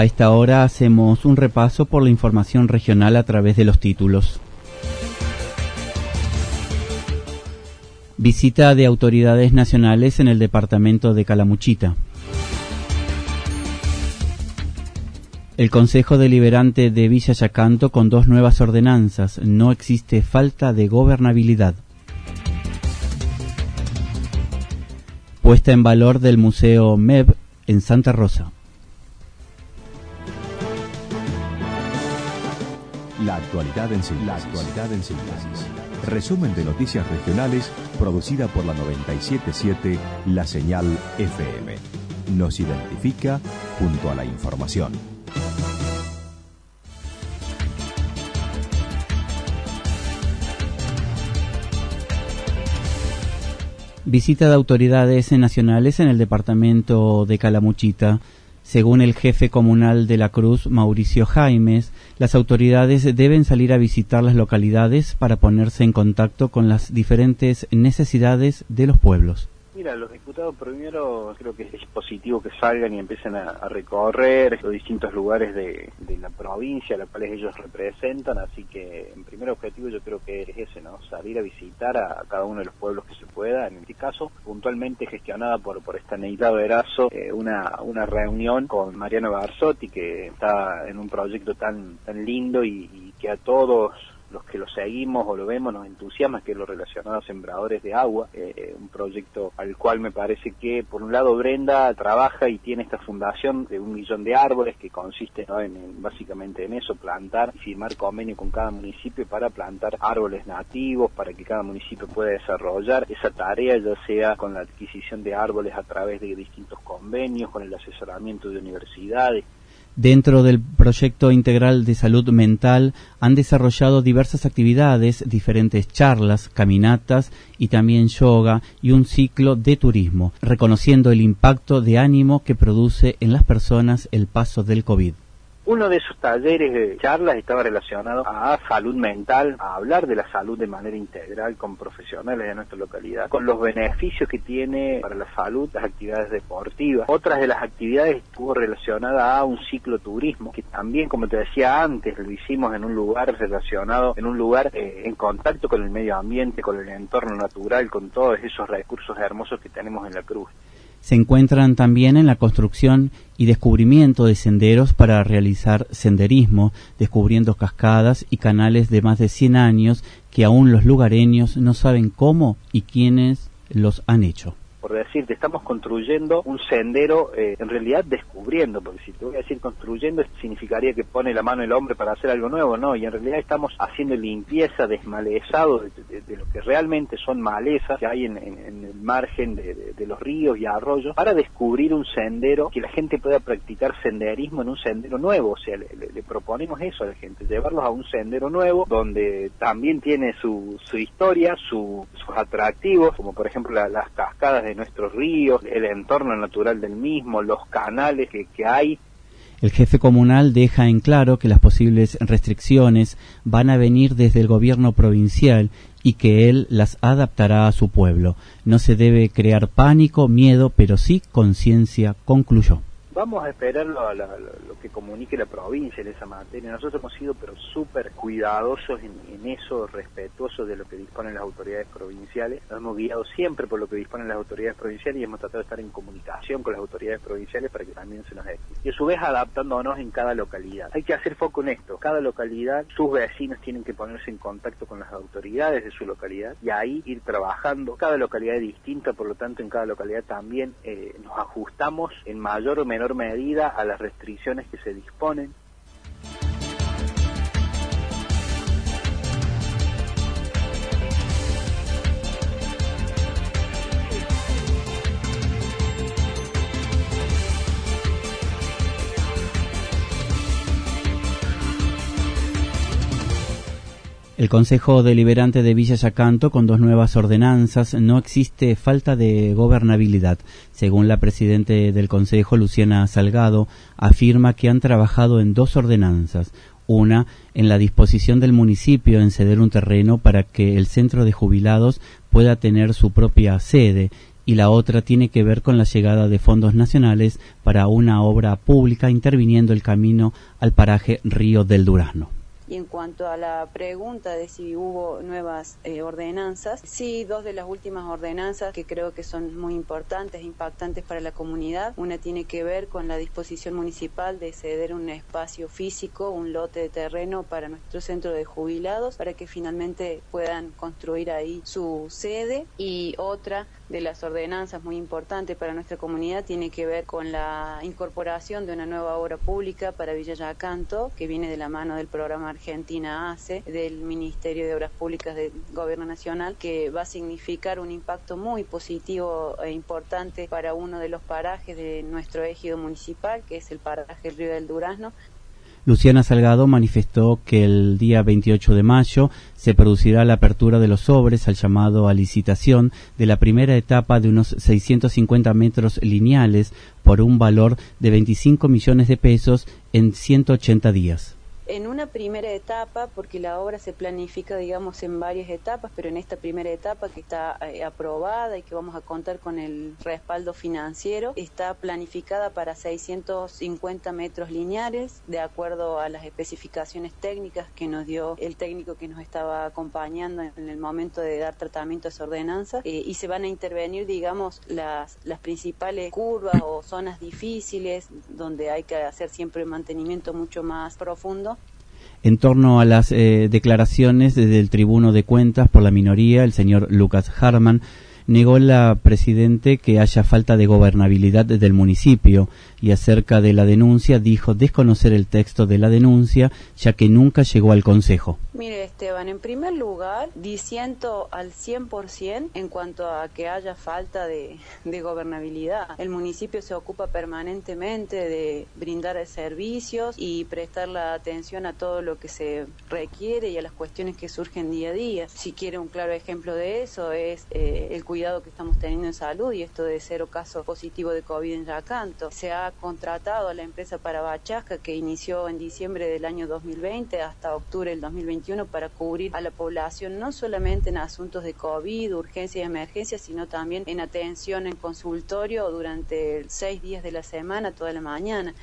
A esta hora hacemos un repaso por la información regional a través de los títulos. Visita de autoridades nacionales en el departamento de Calamuchita. El Consejo Deliberante de Villa Yacanto con dos nuevas ordenanzas. No existe falta de gobernabilidad. Puesta en valor del Museo MEB en Santa Rosa. La actualidad en síntesis. Resumen de noticias regionales producida por la 977 La Señal FM. Nos identifica junto a la información. Visita de autoridades nacionales en el departamento de Calamuchita. Según el jefe comunal de la Cruz, Mauricio Jaimes, las autoridades deben salir a visitar las localidades para ponerse en contacto con las diferentes necesidades de los pueblos. Mira, los diputados primero creo que es positivo que salgan y empiecen a, recorrer los distintos lugares de, la provincia a los cuales ellos representan, así que en primer objetivo yo creo que es ese, ¿no? Salir a visitar a, cada uno de los pueblos que se pueda, en este caso puntualmente gestionada por, por esta Neida Verazo, eh, una, una reunión con Mariano Barzotti que está en un proyecto tan, tan lindo y que a todos los que lo seguimos o lo vemos nos entusiasma, que es lo relacionado a sembradores de agua, eh, un proyecto al cual me parece que, por un lado, Brenda trabaja y tiene esta fundación de un millón de árboles que consiste en, básicamente en eso, plantar, firmar convenio con cada municipio para plantar árboles nativos, para que cada municipio pueda desarrollar esa tarea, ya sea con la adquisición de árboles a través de distintos convenios, con el asesoramiento de universidades, Dentro del proyecto integral de salud mental han desarrollado diversas actividades, diferentes charlas, caminatas y también yoga y un ciclo de turismo, reconociendo el impacto de ánimo que produce en las personas el paso del COVID. Uno de esos talleres de charlas estaba relacionado a salud mental, a hablar de la salud de manera integral con profesionales de nuestra localidad, con los beneficios que tiene para la salud las actividades deportivas. Otras de las actividades estuvo relacionada a un ciclo turismo, que también, como te decía antes, lo hicimos en un lugar relacionado, en un lugar eh, en contacto con el medio ambiente, con el entorno natural, con todos esos recursos hermosos que tenemos en la cruz se encuentran también en la construcción y descubrimiento de senderos para realizar senderismo, descubriendo cascadas y canales de más de 100 años que aún los lugareños no saben cómo y quiénes los han hecho por decirte, estamos construyendo un sendero, eh, en realidad descubriendo, porque si te voy a decir construyendo significaría que pone la mano el hombre para hacer algo nuevo, no, y en realidad estamos haciendo limpieza, desmalezado de, lo que realmente son malezas que hay en, el margen de, los ríos y arroyos, para descubrir un sendero que la gente pueda practicar senderismo en un sendero nuevo, o sea, le, proponemos eso a la gente, llevarlos a un sendero nuevo, donde también tiene su historia, sus atractivos, como por ejemplo las cascadas de nuestros ríos, el entorno natural del mismo, los canales que, hay. El jefe comunal deja en claro que las posibles restricciones van a venir desde el gobierno provincial y que él las adaptará a su pueblo. No se debe crear pánico, miedo, pero sí conciencia, concluyó. Vamos a esperar lo, lo, que comunique la provincia en esa materia. Nosotros hemos sido pero súper cuidadosos en, eso, respetuosos de lo que disponen las autoridades provinciales. Nos hemos guiado siempre por lo que disponen las autoridades provinciales y hemos tratado de estar en comunicación con las autoridades provinciales para que también se nos explique. Y a su vez adaptándonos en cada localidad. Hay que hacer foco en esto. Cada localidad, sus vecinos tienen que ponerse en contacto con las autoridades de su localidad y ahí ir trabajando. Cada localidad es distinta, por lo tanto en cada localidad también eh, nos ajustamos en mayor o menor menor medida a las restricciones que se disponen El Consejo Deliberante de Villa Yacanto, con dos nuevas ordenanzas, no existe falta de gobernabilidad. Según la presidente del Consejo, Luciana Salgado, afirma que han trabajado en dos ordenanzas. Una, en la disposición del municipio en ceder un terreno para que el centro de jubilados pueda tener su propia sede y la otra tiene que ver con la llegada de fondos nacionales para una obra pública interviniendo el camino al paraje Río del Durazno. Y en cuanto a la pregunta de si hubo nuevas eh, ordenanzas, sí, dos de las últimas ordenanzas que creo que son muy importantes, impactantes para la comunidad. Una tiene que ver con la disposición municipal de ceder un espacio físico, un lote de terreno para nuestro centro de jubilados, para que finalmente puedan construir ahí su sede. Y otra de las ordenanzas muy importantes para nuestra comunidad tiene que ver con la incorporación de una nueva obra pública para Villa Yacanto, que viene de la mano del programa Argentina ACE del Ministerio de Obras Públicas del Gobierno Nacional, que va a significar un impacto muy positivo e importante para uno de los parajes de nuestro ejido municipal, que es el paraje Río del Durazno, Luciana Salgado manifestó que el día 28 de mayo se producirá la apertura de los sobres al llamado a licitación de la primera etapa de unos 650 metros lineales por un valor de 25 millones de pesos en 180 días en una primera etapa, porque la obra se planifica, digamos, en varias etapas, pero en esta primera etapa que está eh, aprobada y que vamos a contar con el respaldo financiero, está planificada para 650 metros lineares, de acuerdo a las especificaciones técnicas que nos dio el técnico que nos estaba acompañando en el momento de dar tratamiento a esa ordenanza, eh, y se van a intervenir, digamos, las, las principales curvas o zonas difíciles, donde hay que hacer siempre mantenimiento mucho más profundo en torno a las eh, declaraciones del tribuno de cuentas por la minoría, el señor Lucas Harman, negó la presidente que haya falta de gobernabilidad del municipio y acerca de la denuncia dijo desconocer el texto de la denuncia ya que nunca llegó al Consejo. Mire Esteban, en primer lugar, diciendo al 100% en cuanto a que haya falta de, gobernabilidad. El municipio se ocupa permanentemente de brindar servicios y prestar la atención a todo lo que se requiere y a las cuestiones que surgen día a día. Si quiere un claro ejemplo de eso es eh, el cuidado que estamos teniendo en salud y esto de cero caso positivo de COVID en Yacanto. Se ha contratado a la empresa para Bachasca que inició en diciembre del año 2020 hasta octubre del 2021 para cubrir a la población no solamente en asuntos de COVID, urgencia y emergencia, sino también en atención en consultorio durante seis días de la semana, toda la mañana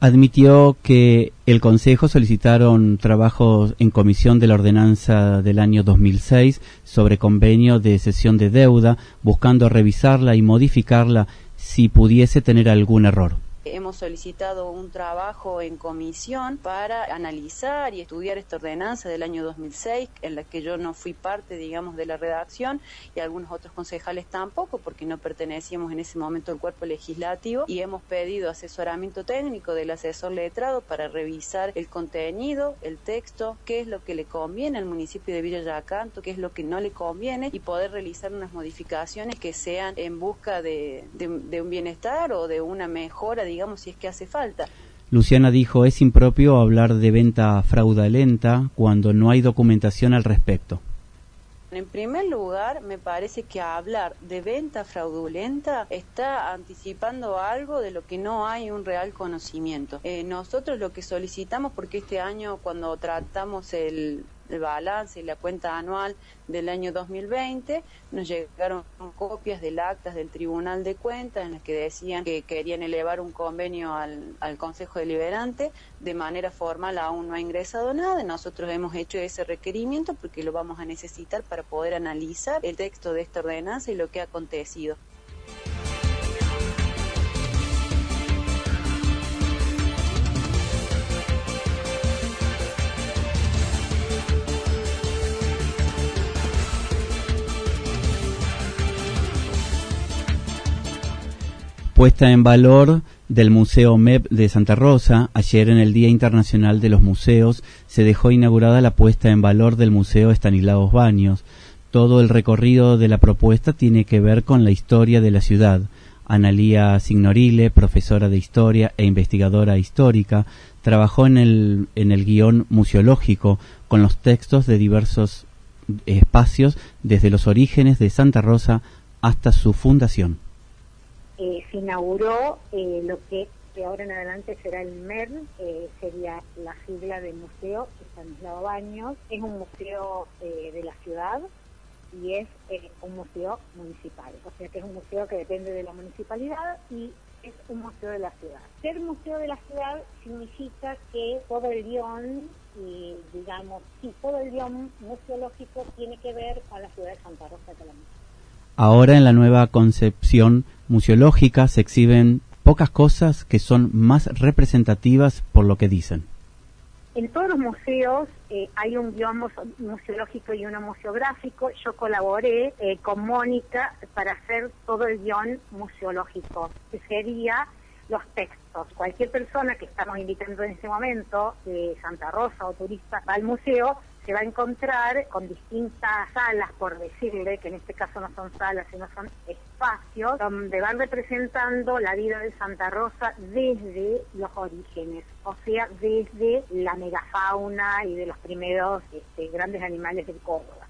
admitió que el Consejo solicitaron trabajos en comisión de la ordenanza del año 2006 sobre convenio de cesión de deuda, buscando revisarla y modificarla si pudiese tener algún error. Hemos solicitado un trabajo en comisión para analizar y estudiar esta ordenanza del año 2006, en la que yo no fui parte, digamos, de la redacción y algunos otros concejales tampoco, porque no pertenecíamos en ese momento al cuerpo legislativo, y hemos pedido asesoramiento técnico del asesor letrado para revisar el contenido, el texto, qué es lo que le conviene al municipio de Villa Yacanto, qué es lo que no le conviene, y poder realizar unas modificaciones que sean en busca de, de un bienestar o de una mejora, digamos, si es que hace falta. Luciana dijo, es impropio hablar de venta fraudulenta cuando no hay documentación al respecto. En primer lugar, me parece que hablar de venta fraudulenta está anticipando algo de lo que no hay un real conocimiento. Eh, nosotros lo que solicitamos, porque este año cuando tratamos el, el balance y la cuenta anual del año 2020, nos llegaron copias del actas del Tribunal de Cuentas en las que decían que querían elevar un convenio al, al Consejo Deliberante. De manera formal aún no ha ingresado nada. Nosotros hemos hecho ese requerimiento porque lo vamos a necesitar para poder analizar el texto de esta ordenanza y lo que ha acontecido. Puesta en valor del Museo MEP de Santa Rosa. Ayer en el Día Internacional de los Museos se dejó inaugurada la puesta en valor del Museo Estanislaos Baños. Todo el recorrido de la propuesta tiene que ver con la historia de la ciudad. Analía Signorile, profesora de historia e investigadora histórica, trabajó en el, en el guion museológico con los textos de diversos espacios desde los orígenes de Santa Rosa hasta su fundación. Eh, se inauguró eh, lo que de ahora en adelante será el MERN, eh, sería la sigla del museo Estanislao Baños. Es un museo de la ciudad y es un museo municipal, o sea que es un museo que depende de la municipalidad y es un museo de la ciudad. Ser museo de la ciudad significa que todo el guion y digamos, sí, todo el guion museológico tiene que ver con la ciudad de Santa Rosa de. Ahora en la nueva concepción museológica se exhiben pocas cosas que son más representativas por lo que dicen. En todos los museos eh, hay un guion museológico y uno museográfico. Yo colaboré eh, con Mónica para hacer todo el guion museológico, que sería los textos. Cualquier persona que estamos invitando en este momento, de Santa Rosa o turista, va al museo, se va a encontrar con distintas salas, por decirle, que en este caso no son salas, sino son espacios, donde van representando la vida de Santa Rosa desde los orígenes, o sea, desde la megafauna y de los primeros este, grandes animales del Córdoba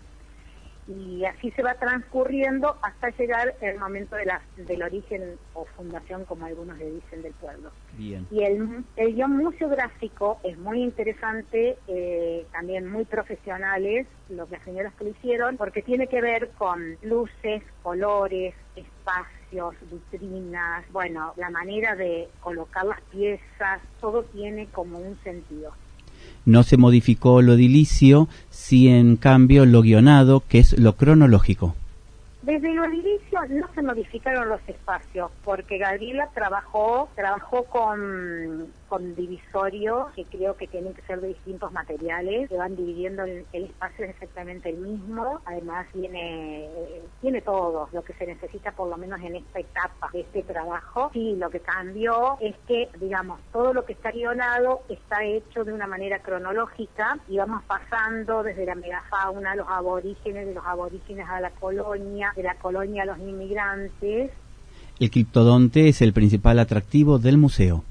y así se va transcurriendo hasta llegar el momento de la, del origen o fundación, como algunos le dicen, del pueblo. Y el, el guion museográfico es muy interesante, eh, también muy profesionales, los las señoras que lo hicieron, porque tiene que ver con luces, colores, espacios, vitrinas, bueno, la manera de colocar las piezas, todo tiene como un sentido. No se modificó lo edilicio, sí en cambio lo guionado, que es lo cronológico. Desde lo edilicio no se modificaron los espacios, porque Gabriela trabajó, trabajó con con divisorio, que creo que tienen que ser de distintos materiales, que van dividiendo el, espacio es exactamente el mismo, además tiene, tiene todo lo que se necesita por lo menos en esta etapa de este trabajo. Sí, lo que cambió es que, digamos, todo lo que está guionado está hecho de una manera cronológica y vamos pasando desde la megafauna a los aborígenes, de los aborígenes a la colonia, de la colonia a los inmigrantes. El criptodonte es el principal atractivo del museo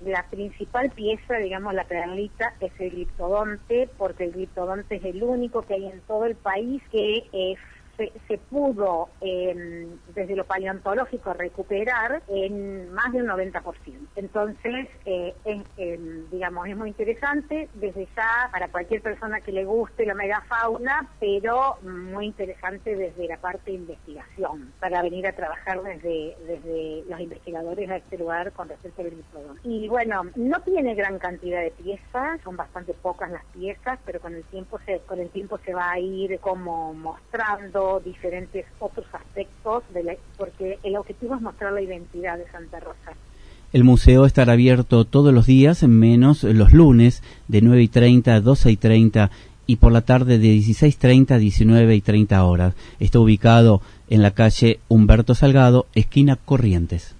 la principal pieza, digamos, la perlita, es el gliptodonte, porque el gliptodonte es el único que hay en todo el país que es se, pudo em, desde lo paleontológico recuperar en más del 90%. Entonces, eh, em, digamos, es muy interesante desde ya para cualquier persona que le guste la megafauna, pero muy interesante desde la parte de investigación, para venir a trabajar desde, desde los investigadores a este lugar con respecto al gliptodón. Y bueno, no tiene gran cantidad de piezas, son bastante pocas las piezas, pero con el tiempo se, con el tiempo se va a ir como mostrando diferentes otros aspectos, de porque el objetivo es mostrar la identidad de Santa Rosa. El museo estará abierto todos los días, menos los lunes, de 9 y 30 a 12 y 30 y por la tarde de 16.30 a 19 y 30 horas. Está ubicado en la calle Humberto Salgado, esquina Corrientes.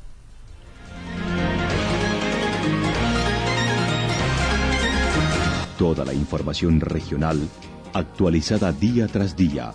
Toda la información regional actualizada día tras día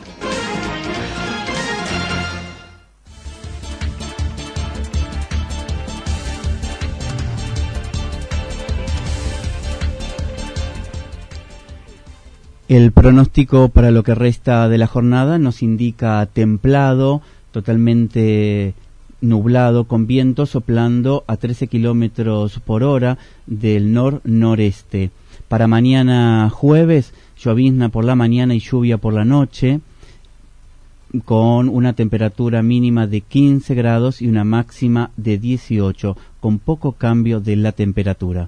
El pronóstico para lo que resta de la jornada nos indica templado, totalmente nublado, con viento soplando a 13 kilómetros por hora del nor-noreste. Para mañana jueves, llovizna por la mañana y lluvia por la noche, con una temperatura mínima de 15 grados y una máxima de 18, con poco cambio de la temperatura.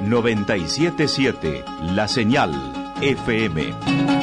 977 La Señal FM.